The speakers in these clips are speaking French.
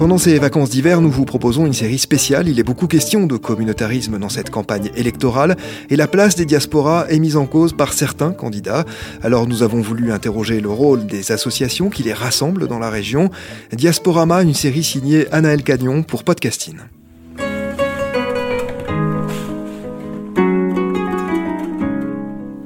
Pendant ces vacances d'hiver, nous vous proposons une série spéciale. Il est beaucoup question de communautarisme dans cette campagne électorale et la place des diasporas est mise en cause par certains candidats. Alors nous avons voulu interroger le rôle des associations qui les rassemblent dans la région. Diasporama, une série signée Anaël Cagnon pour Podcasting.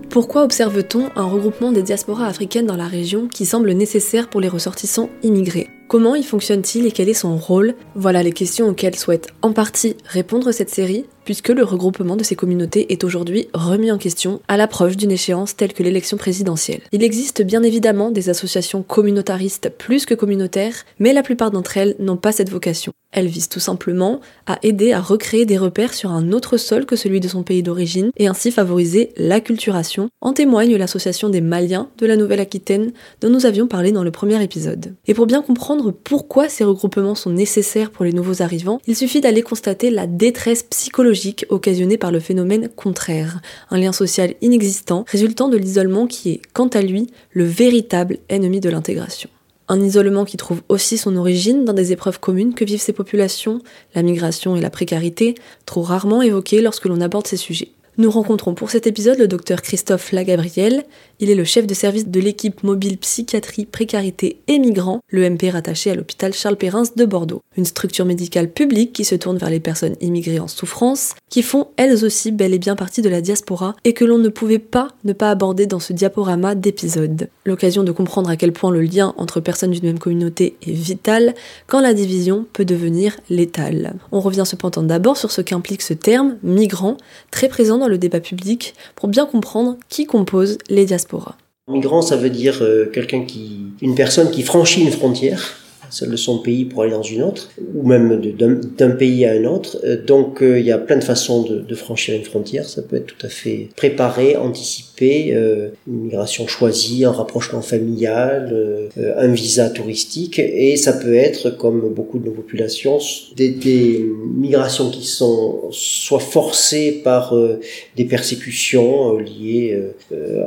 Pourquoi observe-t-on un regroupement des diasporas africaines dans la région qui semble nécessaire pour les ressortissants immigrés? Comment y fonctionne-t-il et quel est son rôle? Voilà les questions auxquelles souhaite en partie répondre cette série, puisque le regroupement de ces communautés est aujourd'hui remis en question à l'approche d'une échéance telle que l'élection présidentielle. Il existe bien évidemment des associations communautaristes plus que communautaires, mais la plupart d'entre elles n'ont pas cette vocation. Elles visent tout simplement à aider à recréer des repères sur un autre sol que celui de son pays d'origine et ainsi favoriser l'acculturation. En témoigne l'association des Maliens de la Nouvelle-Aquitaine dont nous avions parlé dans le premier épisode. Et pour bien comprendre pourquoi ces regroupements sont nécessaires pour les nouveaux arrivants, il suffit d'aller constater la détresse psychologique occasionnée par le phénomène contraire, un lien social inexistant résultant de l'isolement qui est, quant à lui, le véritable ennemi de l'intégration. Un isolement qui trouve aussi son origine dans des épreuves communes que vivent ces populations, la migration et la précarité, trop rarement évoquées lorsque l'on aborde ces sujets. Nous rencontrons pour cet épisode le docteur Christophe Lagabriel. Il est le chef de service de l'équipe mobile psychiatrie, précarité et migrants, le MP rattaché à l'hôpital Charles Perrins de Bordeaux. Une structure médicale publique qui se tourne vers les personnes immigrées en souffrance, qui font elles aussi bel et bien partie de la diaspora et que l'on ne pouvait pas ne pas aborder dans ce diaporama d'épisodes. L'occasion de comprendre à quel point le lien entre personnes d'une même communauté est vital quand la division peut devenir létale. On revient cependant d'abord sur ce qu'implique ce terme, migrant, très présent dans le débat public pour bien comprendre qui compose les diasporas. Migrant, ça veut dire euh, quelqu'un qui, une personne qui franchit une frontière celle de son pays pour aller dans une autre, ou même d'un pays à un autre. Euh, donc euh, il y a plein de façons de, franchir une frontière. Ça peut être tout à fait préparé, anticipé, euh, une migration choisie, un rapprochement familial, euh, un visa touristique, et ça peut être, comme beaucoup de nos populations, des, migrations qui sont soit forcées par des persécutions liées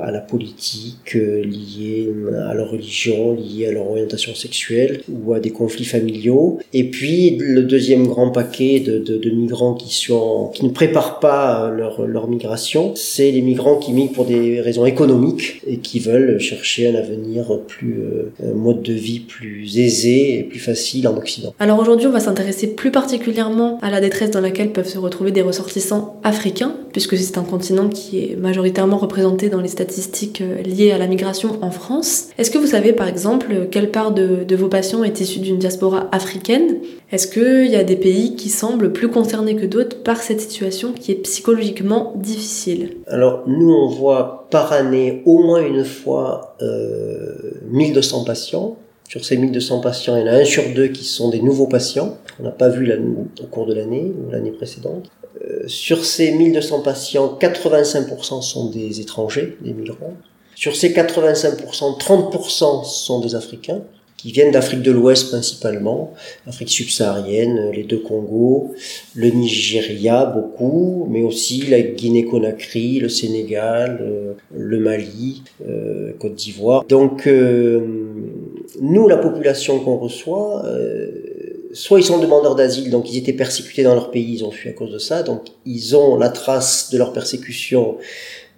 à la politique, liées à leur religion, liées à leur orientation sexuelle, à des conflits familiaux. Et puis le deuxième grand paquet de, migrants qui sont qui ne préparent pas leur, leur migration, c'est les migrants qui migrent pour des raisons économiques et qui veulent chercher un avenir plus euh, un mode de vie plus aisé et plus facile en Occident. Alors aujourd'hui, on va s'intéresser plus particulièrement à la détresse dans laquelle peuvent se retrouver des ressortissants africains, puisque c'est un continent qui est majoritairement représenté dans les statistiques euh, liées à la migration en France. Est-ce que vous savez par exemple quelle part de, vos patients est issus d'une diaspora africaine, est-ce qu'il y a des pays qui semblent plus concernés que d'autres par cette situation qui est psychologiquement difficile? Alors nous, on voit par année au moins une fois euh, 1200 patients. Sur ces 1200 patients, il y en a un sur deux qui sont des nouveaux patients. On n'a pas vu au cours de l'année ou l'année précédente. Euh, sur ces 1200 patients, 85% sont des étrangers, des migrants. Sur ces 85%, 30% sont des Africains qui viennent d'Afrique de l'Ouest principalement, Afrique subsaharienne, les deux Congos, le Nigeria beaucoup, mais aussi la Guinée-Conakry, le Sénégal, euh, le Mali, euh, Côte d'Ivoire. Donc nous, la population qu'on reçoit, soit ils sont demandeurs d'asile, donc ils étaient persécutés dans leur pays, ils ont fui à cause de ça, donc ils ont la trace de leur persécution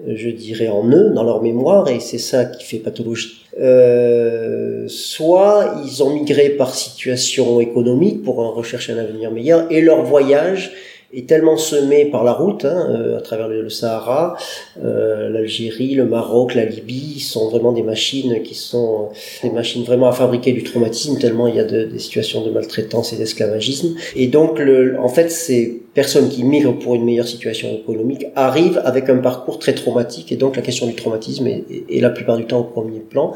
je dirais, en eux, dans leur mémoire, et c'est ça qui fait pathologie. Euh, soit ils ont migré par situation économique pour rechercher un avenir meilleur, et leur voyage est tellement semé par la route, hein, à travers le, Sahara, l'Algérie, le Maroc, la Libye, sont vraiment des machines qui sont des machines vraiment à fabriquer du traumatisme, tellement il y a des situations de maltraitance et d'esclavagisme. Et donc, le, en fait, ces personnes qui migrent pour une meilleure situation économique arrivent avec un parcours très traumatique, et donc la question du traumatisme est, est la plupart du temps au premier plan.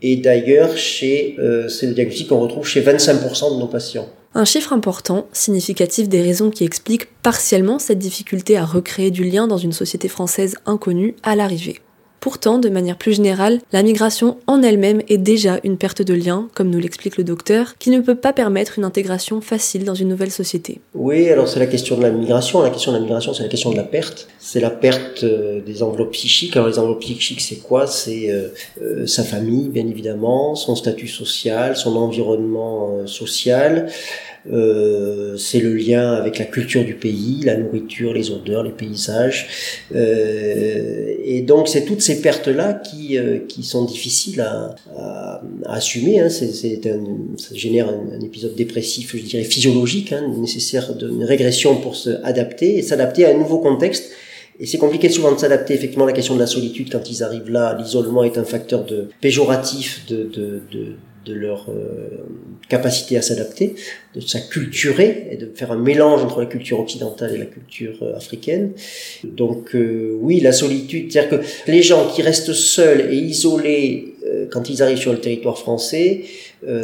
Et d'ailleurs, chez, euh, c'est le diagnostic qu'on retrouve chez 25% de nos patients. Un chiffre important, significatif des raisons qui expliquent partiellement cette difficulté à recréer du lien dans une société française inconnue à l'arrivée. Pourtant, de manière plus générale, la migration en elle-même est déjà une perte de lien, comme nous l'explique le docteur, qui ne peut pas permettre une intégration facile dans une nouvelle société. Oui, alors c'est la question de la migration. La question de la migration, c'est la question de la perte. C'est la perte euh, des enveloppes psychiques. Alors les enveloppes psychiques, c'est quoi? C'est euh, euh, sa famille, bien évidemment, son statut social, son environnement social. Euh, c'est le lien avec la culture du pays, la nourriture, les odeurs, les paysages. Euh, et donc c'est toutes ces pertes-là qui, euh, qui sont difficiles à, à, assumer. Hein. C'est, ça génère un, épisode dépressif, je dirais physiologique, hein, nécessaire d'une régression pour se adapter et s'adapter à un nouveau contexte. Et c'est compliqué souvent de s'adapter. Effectivement, la question de la solitude, quand ils arrivent là, l'isolement est un facteur de péjoratif de, de, de de leur euh, capacité à s'adapter, de s'acculturer et de faire un mélange entre la culture occidentale et la culture euh, africaine. Donc euh, oui, la solitude, c'est-à-dire que les gens qui restent seuls et isolés quand ils arrivent sur le territoire français,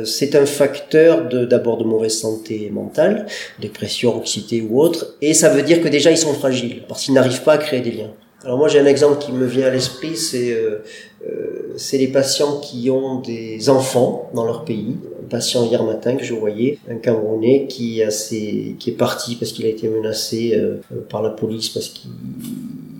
c'est un facteur d'abord de, mauvaise santé mentale, dépression, anxiété ou autre, et ça veut dire que déjà ils sont fragiles parce qu'ils n'arrivent pas à créer des liens. Alors moi j'ai un exemple qui me vient à l'esprit, c'est euh, euh, les patients qui ont des enfants dans leur pays. Un patient hier matin que je voyais, un Camerounais qui, a ses, qui est parti parce qu'il a été menacé euh, par la police parce qu'il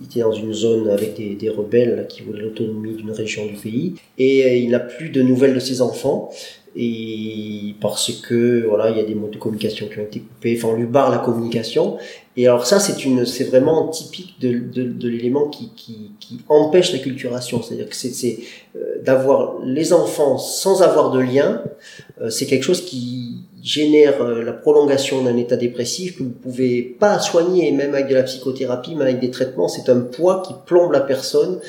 était dans une zone avec des, rebelles qui voulaient l'autonomie d'une région du pays. Et euh, il n'a plus de nouvelles de ses enfants. Et parce que voilà il y a des modes de communication qui ont été coupés. Enfin on lui barre la communication. Et alors ça c'est une c'est vraiment typique de, de, l'élément qui, qui, qui empêche la culturation. C'est-à-dire que c'est euh, d'avoir les enfants sans avoir de lien euh, c'est quelque chose qui génère euh, la prolongation d'un état dépressif que vous pouvez pas soigner même avec de la psychothérapie mais avec des traitements c'est un poids qui plombe la personne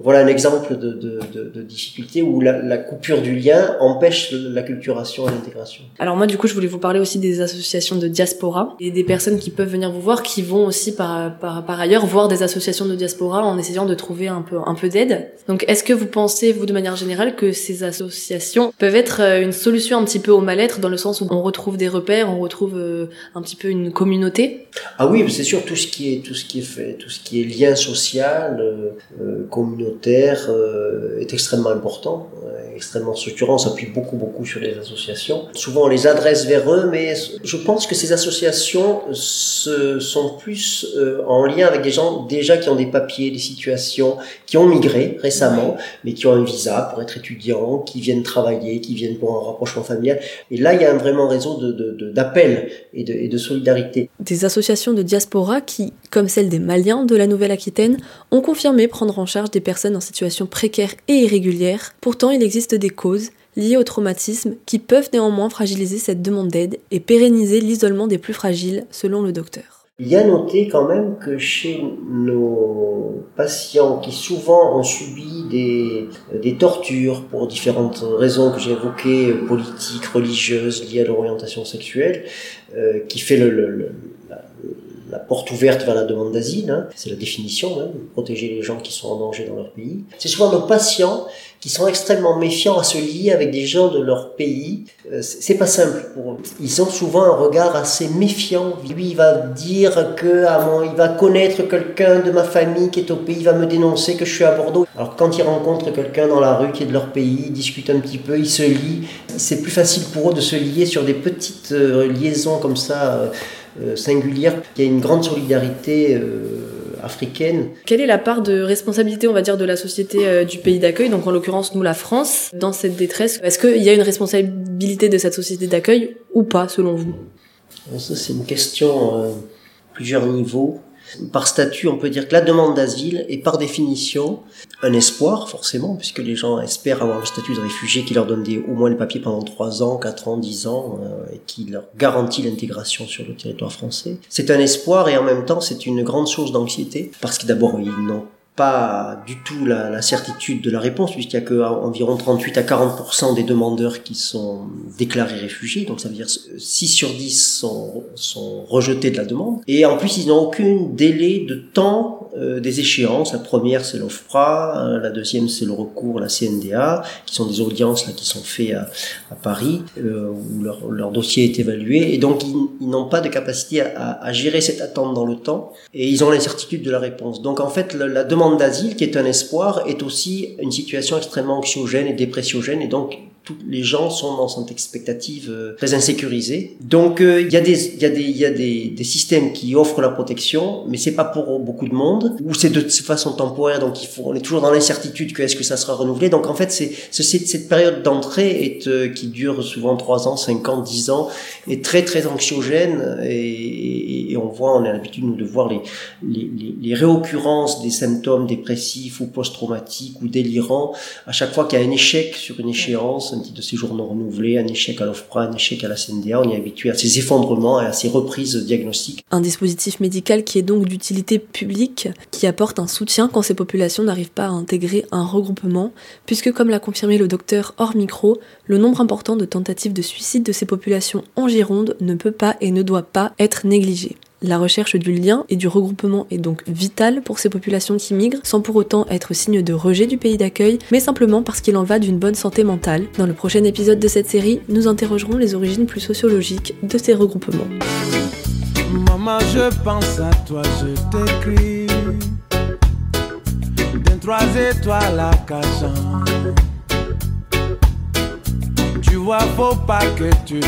voilà un exemple de, de, de, de difficulté où la, la, coupure du lien empêche l'acculturation et l'intégration. Alors moi, du coup, je voulais vous parler aussi des associations de diaspora et des personnes qui peuvent venir vous voir, qui vont aussi par, par, par ailleurs voir des associations de diaspora en essayant de trouver un peu, un peu d'aide. Donc, est-ce que vous pensez, vous, de manière générale, que ces associations peuvent être euh, une solution un petit peu au mal-être dans le sens où on retrouve des repères, on retrouve euh, un petit peu une communauté? Ah oui, c'est sûr, tout ce qui est, tout ce qui est fait, tout ce qui est lien social, euh, euh communautaire euh, est extrêmement important, euh, extrêmement structurant. On s'appuie beaucoup, beaucoup sur les associations. Souvent, on les adresse vers eux, mais je pense que ces associations se, sont plus euh, en lien avec des gens déjà qui ont des papiers, des situations, qui ont migré récemment, mais qui ont un visa pour être étudiants, qui viennent travailler, qui viennent pour un rapprochement familial. Et là, il y a un vraiment réseau d'appels de, de, et, de, et de solidarité. Des associations de diaspora qui, comme celle des Maliens de la Nouvelle-Aquitaine, ont confirmé prendre en charge des personnes en situation précaire et irrégulière. Pourtant, il existe des causes liées au traumatisme qui peuvent néanmoins fragiliser cette demande d'aide et pérenniser l'isolement des plus fragiles, selon le docteur. Il y a noté quand même que chez nos patients qui souvent ont subi des, tortures pour différentes raisons que j'ai évoquées, politiques, religieuses, liées à leur orientation sexuelle, euh, qui fait le, le, la porte ouverte vers la demande d'asile, hein. c'est la définition, hein, protéger les gens qui sont en danger dans leur pays. C'est souvent nos patients qui sont extrêmement méfiants à se lier avec des gens de leur pays. Euh, c'est pas simple pour eux. Ils ont souvent un regard assez méfiant. Lui, il va dire que moi, il va connaître quelqu'un de ma famille qui est au pays, il va me dénoncer que je suis à Bordeaux. Alors quand ils rencontrent quelqu'un dans la rue qui est de leur pays, ils discutent un petit peu, ils se lient. C'est plus facile pour eux de se lier sur des petites euh, liaisons comme ça. Euh, singulière. Il y a une grande solidarité euh, africaine. Quelle est la part de responsabilité, on va dire, de la société euh, du pays d'accueil, donc en l'occurrence nous la France, dans cette détresse? Est-ce qu'il y a une responsabilité de cette société d'accueil ou pas, selon vous? Ça, c'est une question à plusieurs niveaux. Par statut, on peut dire que la demande d'asile est par définition un espoir, forcément, puisque les gens espèrent avoir le statut de réfugié qui leur donne au moins le papier pendant 3 ans, 4 ans, 10 ans, euh, et qui leur garantit l'intégration sur le territoire français. C'est un espoir et en même temps c'est une grande source d'anxiété, parce que d'abord ils n'ont pas du tout la, certitude de la réponse, puisqu'il y a que environ 38 à 40% des demandeurs qui sont déclarés réfugiés, donc ça veut dire 6 sur 10 sont, sont rejetés de la demande. Et en plus, ils n'ont aucun délai de temps euh, des échéances. La première, c'est l'OFPRA, euh, la deuxième, c'est le recours, la CNDA, qui sont des audiences qui sont faites à, Paris, euh, où leur, dossier est évalué. Et donc, ils, n'ont pas de capacité à, gérer cette attente dans le temps, et ils ont l'incertitude de la réponse. Donc, en fait, la, la demande d'asile, qui est un espoir, est aussi une situation extrêmement anxiogène et dépressiogène, et donc tous les gens sont dans cette expectative euh, très insécurisée. Donc euh, il y a des il y a des il y a des, des systèmes qui offrent la protection, mais c'est pas pour beaucoup de monde ou c'est de façon temporaire. Donc il faut on est toujours dans l'incertitude que est-ce que ça sera renouvelé. Donc en fait c'est cette période d'entrée est euh, qui dure souvent 3 ans, 5 ans, 10 ans est très très anxiogène et, et on voit on a l'habitude nous de voir les les, les réoccurrences des symptômes dépressifs ou post-traumatiques ou délirants à chaque fois qu'il y a un échec sur une échéance de séjour non renouvelé, un échec à l'OFPRA, un échec à la CNDA. On est habitué à ces effondrements et à ces reprises diagnostiques. Un dispositif médical qui est donc d'utilité publique, qui apporte un soutien quand ces populations n'arrivent pas à intégrer un regroupement, puisque comme l'a confirmé le docteur hors micro, le nombre important de tentatives de suicide de ces populations en Gironde ne peut pas et ne doit pas être négligé. La recherche du lien et du regroupement est donc vitale pour ces populations qui migrent, sans pour autant être signe de rejet du pays d'accueil, mais simplement parce qu'il en va d'une bonne santé mentale. Dans le prochain épisode de cette série, nous interrogerons les origines plus sociologiques de ces regroupements. Maman, je pense à toi, je t'écris. Trois étoiles à Tu vois, faut pas que tu.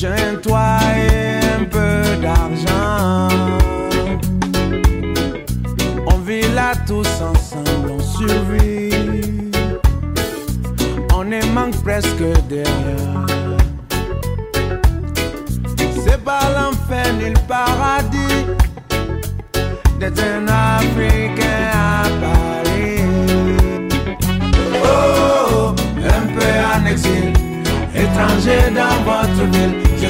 J'ai un toit et un peu d'argent. On vit là tous ensemble, on survit. On est manque presque derrière. C'est pas l'enfer ni le paradis d'être un Africain à Paris. Oh, un peu en exil, étranger dans votre ville.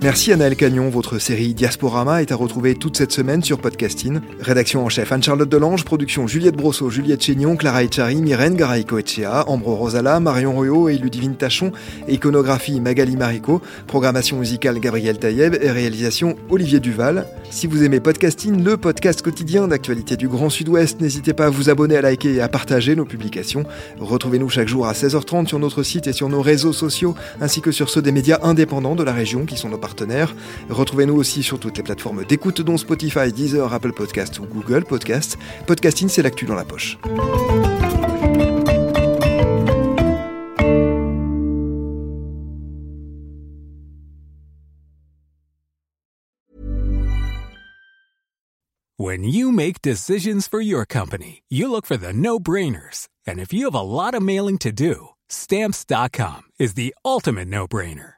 Merci Anaël Cagnon, votre série Diasporama est à retrouver toute cette semaine sur Podcasting. Rédaction en chef Anne-Charlotte Delange, production Juliette Brosseau, Juliette Chénion, Clara Echari, Myrène Garaïco-Echea, Ambro Rosala, Marion Ruot et Ludivine Tachon, iconographie Magali Marico, programmation musicale Gabriel Taïeb et réalisation Olivier Duval. Si vous aimez Podcasting, le podcast quotidien d'actualité du Grand Sud-Ouest, n'hésitez pas à vous abonner, à liker et à partager nos publications. Retrouvez-nous chaque jour à 16h30 sur notre site et sur nos réseaux sociaux, ainsi que sur ceux des médias indépendants de la région qui sont nos Retrouvez-nous aussi sur toutes les plateformes d'écoute dont Spotify, Deezer, Apple Podcast ou Google Podcast. Podcasting, c'est l'actu dans la poche. When you make decisions for your company, you look for the no-brainers. And if you have a lot of mailing to do, stamps.com is the ultimate no-brainer.